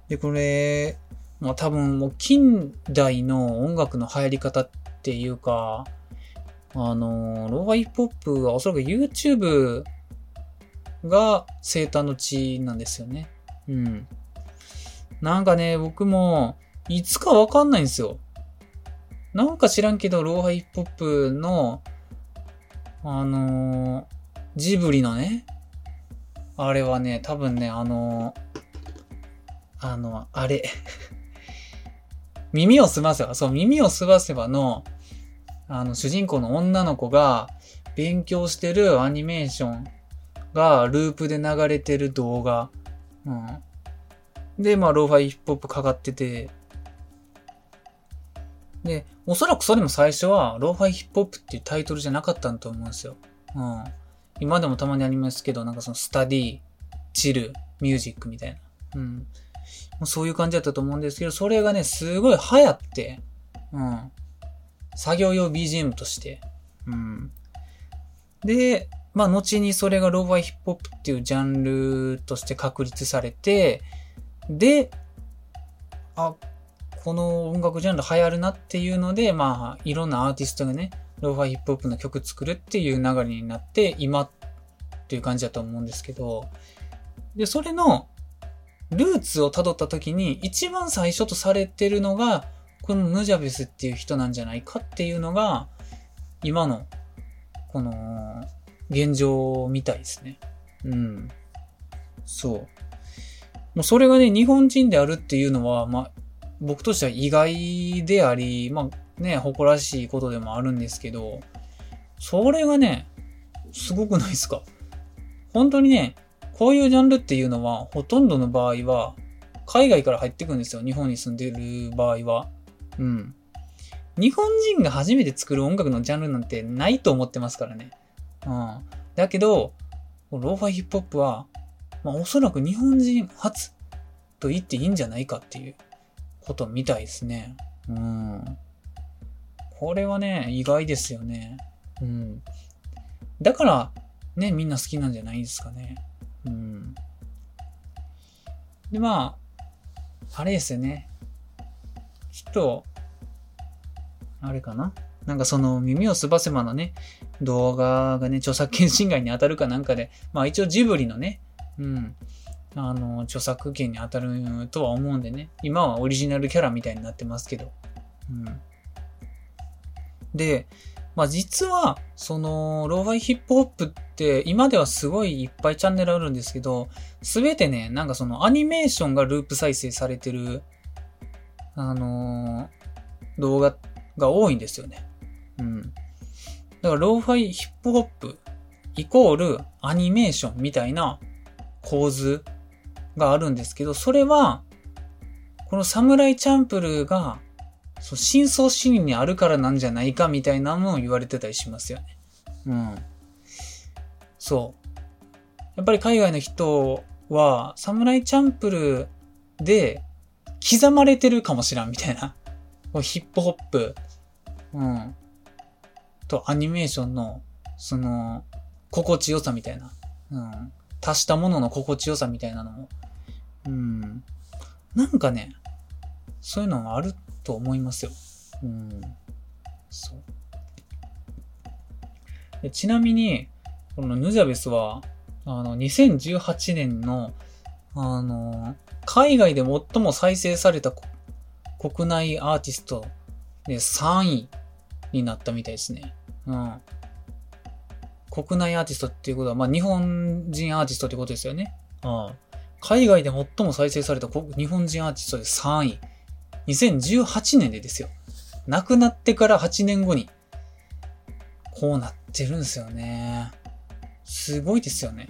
で、これ、まあ多分もう近代の音楽の流行り方っていうか、あの、ローファイヒップホップはおそらく YouTube が生誕の地なんですよね。うん。なんかね、僕も、いつかわかんないんですよ。なんか知らんけど、ローハイヒップホップの、あのー、ジブリのね、あれはね、多分ね、あのー、あの、あれ 耳をすませば、そう、耳をすませばの、あの、主人公の女の子が勉強してるアニメーションがループで流れてる動画。うん。で、まあ、ローファイヒップホップかかってて、で、おそらくそれも最初は、ローファイヒップホップっていうタイトルじゃなかったんと思うんですよ。うん。今でもたまにありますけど、なんかその study、chill、music みたいな。うん。もうそういう感じだったと思うんですけど、それがね、すごい流行って、うん。作業用 BGM として。うん。で、まあ、後にそれがローファイヒップホップっていうジャンルとして確立されて、で、あ、この音楽ジャンル流行るなっていうので、まあ、いろんなアーティストがね、ローファイヒップホップの曲作るっていう流れになって、今っていう感じだと思うんですけど、で、それのルーツを辿った時に、一番最初とされてるのが、このヌジャベスっていう人なんじゃないかっていうのが、今の、この、現状みたいですね。うん。そう。もうそれがね、日本人であるっていうのは、まあ、僕としては意外であり、まあね、誇らしいことでもあるんですけど、それがね、すごくないですか本当にね、こういうジャンルっていうのは、ほとんどの場合は、海外から入ってくんですよ。日本に住んでる場合は。うん。日本人が初めて作る音楽のジャンルなんてないと思ってますからね。うん。だけど、ローファイヒップホップは、まあおそらく日本人初と言っていいんじゃないかっていうことみたいですね。うん。これはね、意外ですよね。うん。だから、ね、みんな好きなんじゃないですかね。うん。で、まあ、あれですよね。ちょっと、あれかななんかその耳をすばせばのね、動画がね、著作権侵害に当たるかなんかで、まあ一応ジブリのね、うん、あの、著作権に当たるとは思うんでね、今はオリジナルキャラみたいになってますけど、うん。で、まあ実は、その、ローファイヒップホップって、今ではすごいいっぱいチャンネルあるんですけど、すべてね、なんかそのアニメーションがループ再生されてる、あのー、動画が多いんですよね。うん。だから、ローファイヒップホップイコールアニメーションみたいな構図があるんですけど、それは、このサムライチャンプルーがそう、深層心理にあるからなんじゃないかみたいなのを言われてたりしますよね。うん。そう。やっぱり海外の人は、サムライチャンプルーで刻まれてるかもしらんみたいな。ヒップホップ、うん。とアニメーションの、その、心地よさみたいな。うん。足したものの心地よさみたいなのも。うん。なんかね、そういうのもあると思いますよ。うん。そう。でちなみに、このヌジャベスは、あの、2018年の、あの、海外で最も再生された国内アーティストで3位になったみたいですね。うん。国内アーティストっていうことは、まあ、日本人アーティストってことですよね。うん。海外で最も再生された日本人アーティストで3位。2018年でですよ。亡くなってから8年後に、こうなってるんですよね。すごいですよね。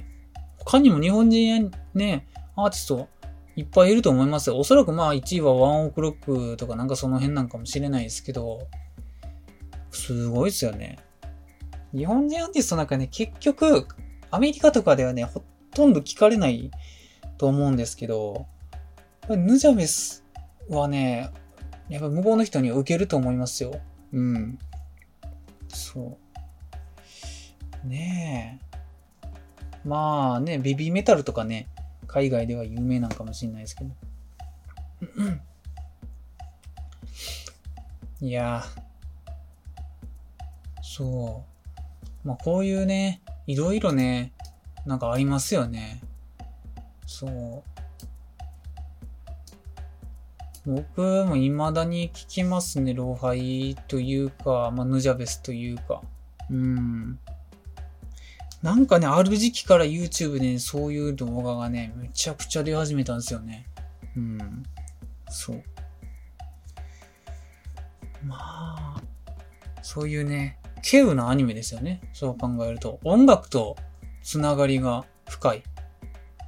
他にも日本人やね、アーティストいっぱいいると思いますよ。おそらくまあ1位はワンオクロックとかなんかその辺なんかもしれないですけど、すごいですよね。日本人アーティストなんかね、結局、アメリカとかではね、ほとんど聞かれないと思うんですけど、ヌジャベスはね、やっぱ向こうの人には受けると思いますよ。うん。そう。ねえ。まあね、ベビーメタルとかね、海外では有名なんかもしれないですけど。いやそう。まあこういうね、いろいろね、なんかありますよね。そう。僕も未だに聞きますね、ローファイというか、まあ、ヌジャベスというか。うん。なんかね、ある時期から YouTube で、ね、そういう動画がね、めちゃくちゃ出始めたんですよね。うん。そう。まあ、そういうね、稀有なアニメですよね。そう考えると。音楽とつながりが深い。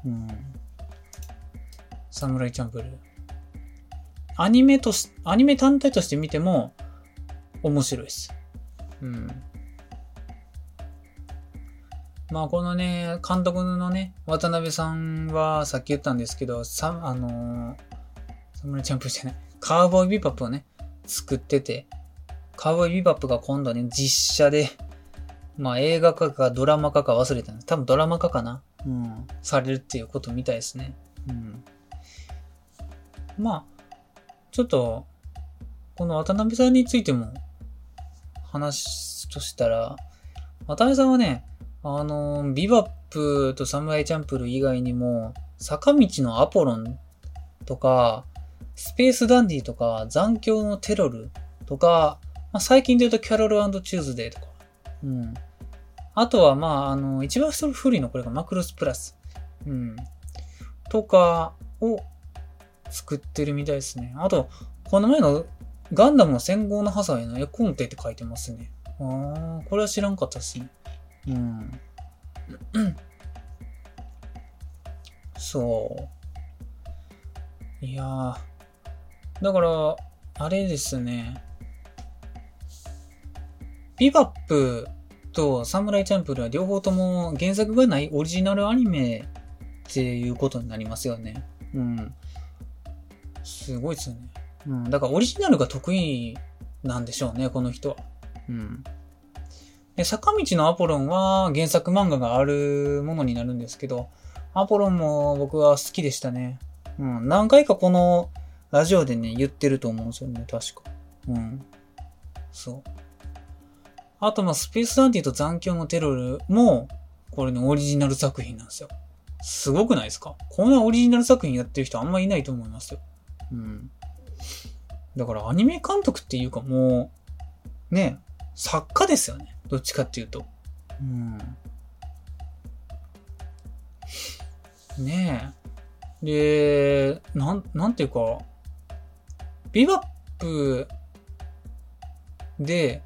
うん。サムライチャンプル。アニメとし、アニメ単体として見ても面白いです。うん。まあこのね、監督のね、渡辺さんはさっき言ったんですけど、さ、あのー、サムライチャンプルじゃない、カーボーイビバップをね、作ってて、カーボーイビバップが今度ね、実写で、まあ映画化かドラマ化か忘れたんです。多分ドラマ化かな？うん。されるっていうことみたいですね。うん。まあ、ちょっと、この渡辺さんについても話としたら、渡辺さんはね、あの、ビバップとサムライチャンプル以外にも、坂道のアポロンとか、スペースダンディとか、残響のテロルとか、まあ、最近で言うとキャロルチューズデーとか、うん。あとは、まあ、あの、一番古いのこれがマクロスプラス、うん。とかを作ってるみたいですね。あと、この前のガンダムの戦後のハサウェイの絵コンテって書いてますね。ああ、これは知らんかったっすね。うん。そう。いやー。だから、あれですね。ビバップとサムライチャンプルは両方とも原作がないオリジナルアニメっていうことになりますよね。うん。すごいですよね。うん。だからオリジナルが得意なんでしょうね、この人は。うん。で、坂道のアポロンは原作漫画があるものになるんですけど、アポロンも僕は好きでしたね。うん。何回かこのラジオでね、言ってると思うんですよね、確か。うん。そう。あと、まあ、スペースダンディと残響のテロルも、これね、オリジナル作品なんですよ。すごくないですか？こんなオリジナル作品やってる人あんまいないと思いますよ。うん。だからアニメ監督っていうかもう、ね、作家ですよね。どっちかっていうと。うん。ねえ。で、なん、なんていうか、ビバップで、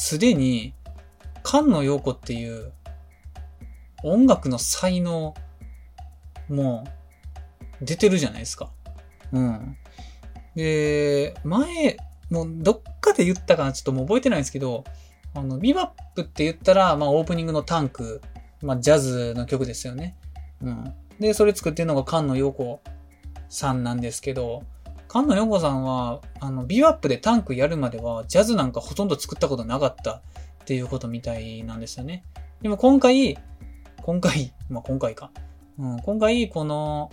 すでに、菅野陽子っていう音楽の才能も出てるじゃないですか。うん。で、前、もうどっかで言ったかなちょっともう覚えてないんですけど、あの、ビバップって言ったら、まあオープニングのタンク、まあジャズの曲ですよね。うん。で、それ作ってるのが菅野陽子さんなんですけど、菅野陽子さんは、あの、ビバップでタンクやるまでは、ジャズなんかほとんど作ったことなかったっていうことみたいなんですよね。でも今回、今回、まあ、今回か。うん、今回、この、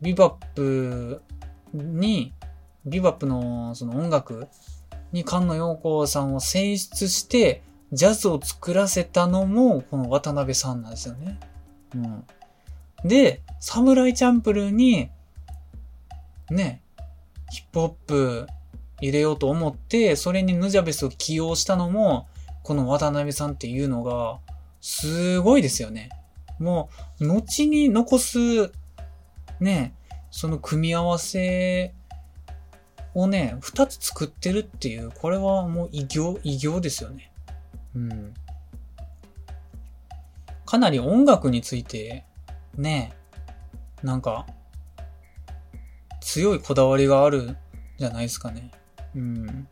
ビバップに、ビバップのその音楽に菅野陽子さんを選出して、ジャズを作らせたのも、この渡辺さんなんですよね。うん。で、サムライチャンプルーに、ね、ヒップホップ入れようと思って、それにヌジャベスを起用したのも、この渡辺さんっていうのが、すごいですよね。もう、後に残す、ね、その組み合わせをね、二つ作ってるっていう、これはもう異業、異業ですよね。うん。かなり音楽について、ね、なんか、強いこだわりがあるじゃないですかね。うん。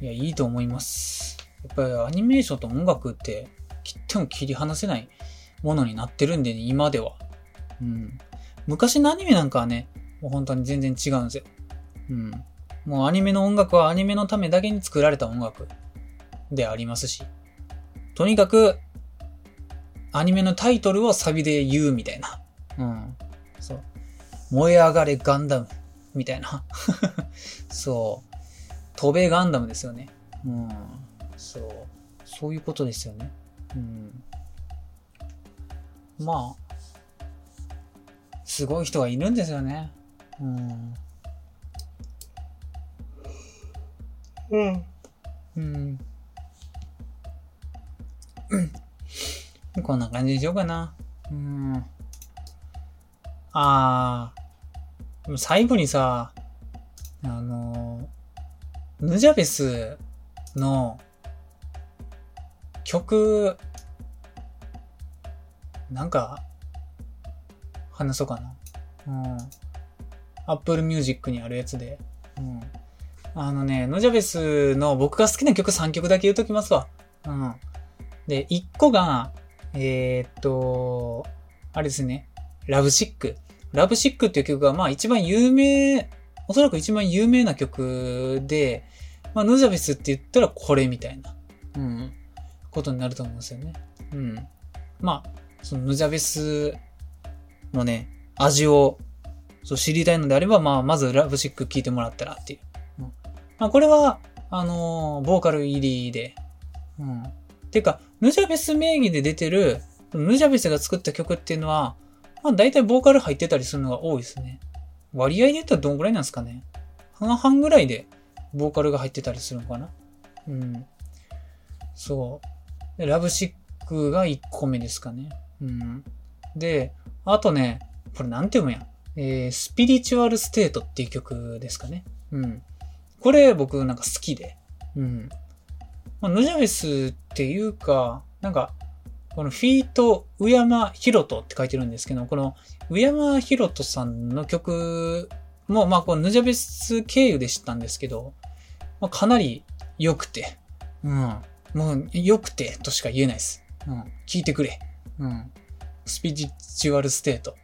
いや、いいと思います。やっぱりアニメーションと音楽って切っても切り離せないものになってるんでね、今では。うん。昔のアニメなんかはね、もう本当に全然違うんですよ。うん。もうアニメの音楽はアニメのためだけに作られた音楽でありますし。とにかく、アニメのタイトルをサビで言うみたいな。うん。燃え上がれガンダムみたいな。そう。飛べガンダムですよね。うん。そう。そういうことですよね。うん。まあ、すごい人がいるんですよね。うん。うん。うん。こんな感じでしようかな。うん。あー。最後にさ、あの、ヌジャベスの曲、なんか、話そうかな。うん。Apple Music にあるやつで。うん。あのね、ノジャベスの僕が好きな曲3曲だけ言うときますわ。うん。で、1個が、えー、っと、あれですね。ラブシック。ラブシックっていう曲が、まあ一番有名、おそらく一番有名な曲で、まあ、ノジャベスって言ったらこれみたいな、うん、ことになると思うんですよね。うん。まあ、そのヌジャベスのね、味をそう知りたいのであれば、まあ、まずラブシック聴いてもらったらっていう。うん、まあ、これは、あのー、ボーカル入りで。うん。てか、ヌジャベス名義で出てる、ヌジャベスが作った曲っていうのは、まあ、大体ボーカル入ってたりするのが多いですね。割合で言ったらどんぐらいなんですかね。半々ぐらいで、ボーカルが入ってたりするのかな。うん。そう。でラブシックが1個目ですかね。うん。で、あとね、これなんて読むやん。えー、 Spiritual State っていう曲ですかね。うん。これ僕なんか好きで。うん。まあ、ヌジャベスっていうか、なんか、この feat、ウヤマヒロトって書いてるんですけど、このウヤマヒロトさんの曲も、まあ、このヌジャベス経由で知ったんですけど、まあ、かなり良くて、うん。もう良くてとしか言えないです。うん。聞いてくれ。うん。スピリチュアルステート。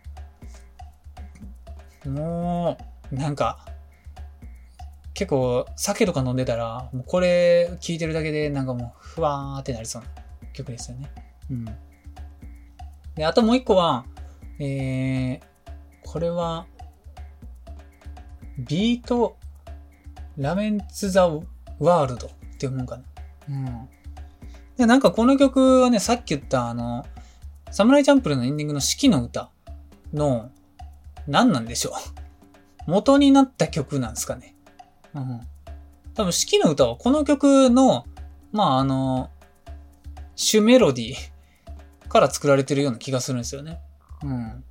もう、なんか、結構酒とか飲んでたら、もうこれ聞いてるだけでなんかもうふわーってなりそうな曲ですよね。うん。で、あともう一個は、えー、これは、ビート、ラメンツ・ザ・ワールドって読むんかな。うん。で、なんかこの曲はね、さっき言ったあの、サムライチャンプルのエンディングの四季の歌の、何なんでしょう。元になった曲なんですかね。うん。多分四季の歌はこの曲の、まああの、主メロディーから作られてるような気がするんですよね。うん。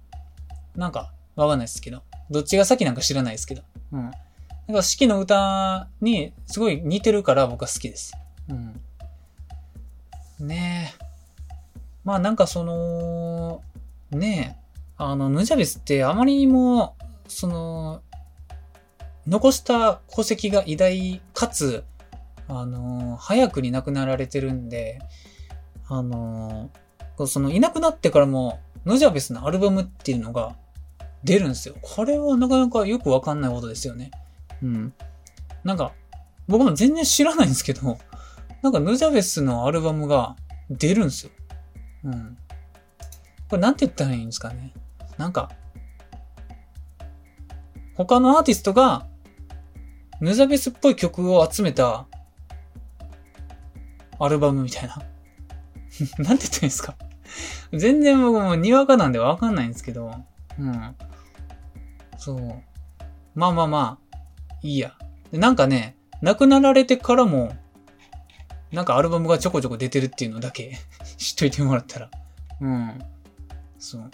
なんか、わかんないですけど。どっちが先なんか知らないですけど。うん。だか四季の歌にすごい似てるから僕は好きです。うん。ねえ。まあなんかその、ねえ、あの、ヌジャベスってあまりにも、その、残した功績が偉大かつ、あの、早くに亡くなられてるんで、あの、そのいなくなってからも、ヌジャベスのアルバムっていうのが出るんですよ。これはなかなかよくわかんないことですよね。うん。なんか、僕も全然知らないんですけど、なんかヌジャベスのアルバムが出るんですよ。うん。これなんて言ったらいいんですかね。なんか、他のアーティストが、ヌザベスっぽい曲を集めた、アルバムみたいな。なんて言ったらいいんですか全然僕もにわかなんでわかんないんですけど、うん。そう。まあまあまあ、いいや。なんかね、亡くなられてからも、なんかアルバムがちょこちょこ出てるっていうのだけ 知っといてもらったら。うん。そう。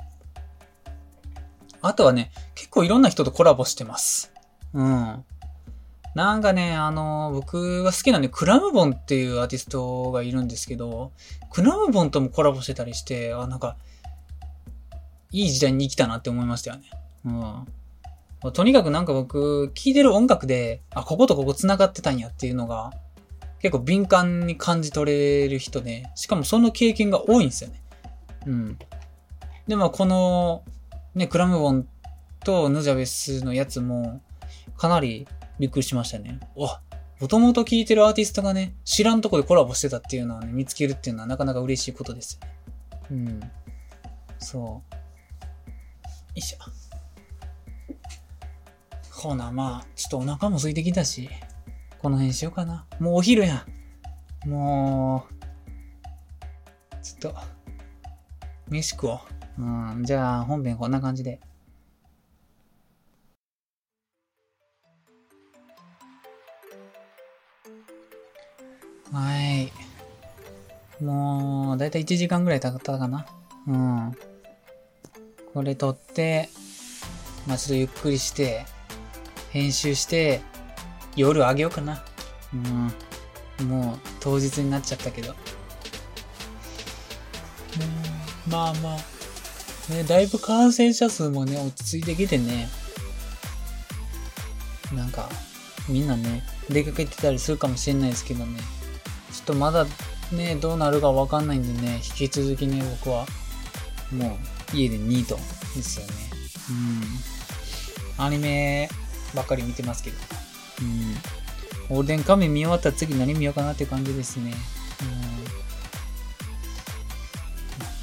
あとはね、結構いろんな人とコラボしてます。うん。なんかね、あの、僕が好きなんで、クラムボンっていうアーティストがいるんですけど、クラムボンともコラボしてたりして、あ、なんか、いい時代に生きたなって思いましたよね。うん。とにかくなんか僕、聴いてる音楽で、あ、こことここ繋がってたんやっていうのが、結構敏感に感じ取れる人で、しかもその経験が多いんですよね。うん。で、まあこの、ね、クラムボンとヌジャベスのやつも、かなりびっくりしましたね。わ、もともと聴いてるアーティストがね、知らんとこでコラボしてたっていうのはね、見つけるっていうのはなかなか嬉しいことですよね。うん。そう。よいしょ。ほな、まあ、ちょっとお腹も空いてきたし、この辺しようかな。もうお昼やん。もう、ちょっと、飯食おう。うん、じゃあ本編こんな感じで。はい。もう、だいたい1時間ぐらい経ったかな。うん。これ撮って、まあちょっとゆっくりして、編集して、夜あげようかな。うん。もう当日になっちゃったけど。うん、まあまあ。ね、だいぶ感染者数もね、落ち着いてきてね。なんか、みんなね、出かけてたりするかもしれないですけどね。とまだね、どうなるかわかんないんでね、引き続きね、僕は、もう、家でニートですよね。うん。アニメばっかり見てますけど。うん。オールデン仮面見終わったら次何見ようかなっていう感じですね。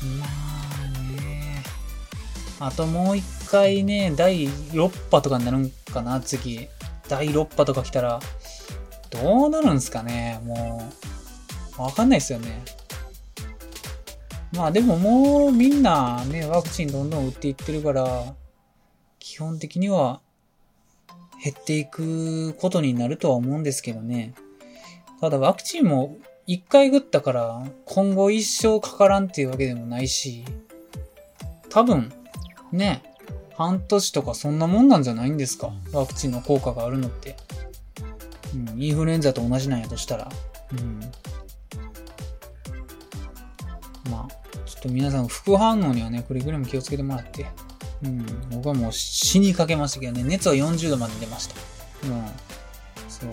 うん。まあね。あともう一回ね、第6波とかになるんかな、次。第6波とか来たら、どうなるんすかね、もう。わかんないですよね。まあでももうみんなね、ワクチンどんどん打っていってるから、基本的には減っていくことになるとは思うんですけどね。ただワクチンも一回打ったから今後一生かからんっていうわけでもないし、多分、ね、半年とかそんなもんなんじゃないんですかワクチンの効果があるのって。うん、インフルエンザと同じなんやとしたら。うん。と皆さん副反応にはね、くれぐれも気をつけてもらって。うん、僕はもう死にかけましたけどね、熱は40度まで出ました。うん。そう。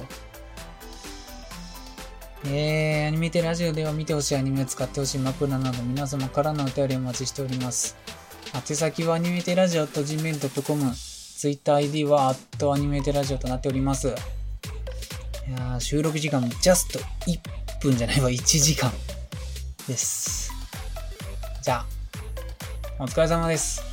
えー、アニメテラジオでは見てほしいアニメを使ってほしい枕など皆様からのお便りをお待ちしております。宛先はアニメテラジオと gmail.com、TwitterID はアットアニメテラジオとなっております。いや収録時間ジャスト1分じゃないわ、1時間です。じゃあ、お疲れ様です。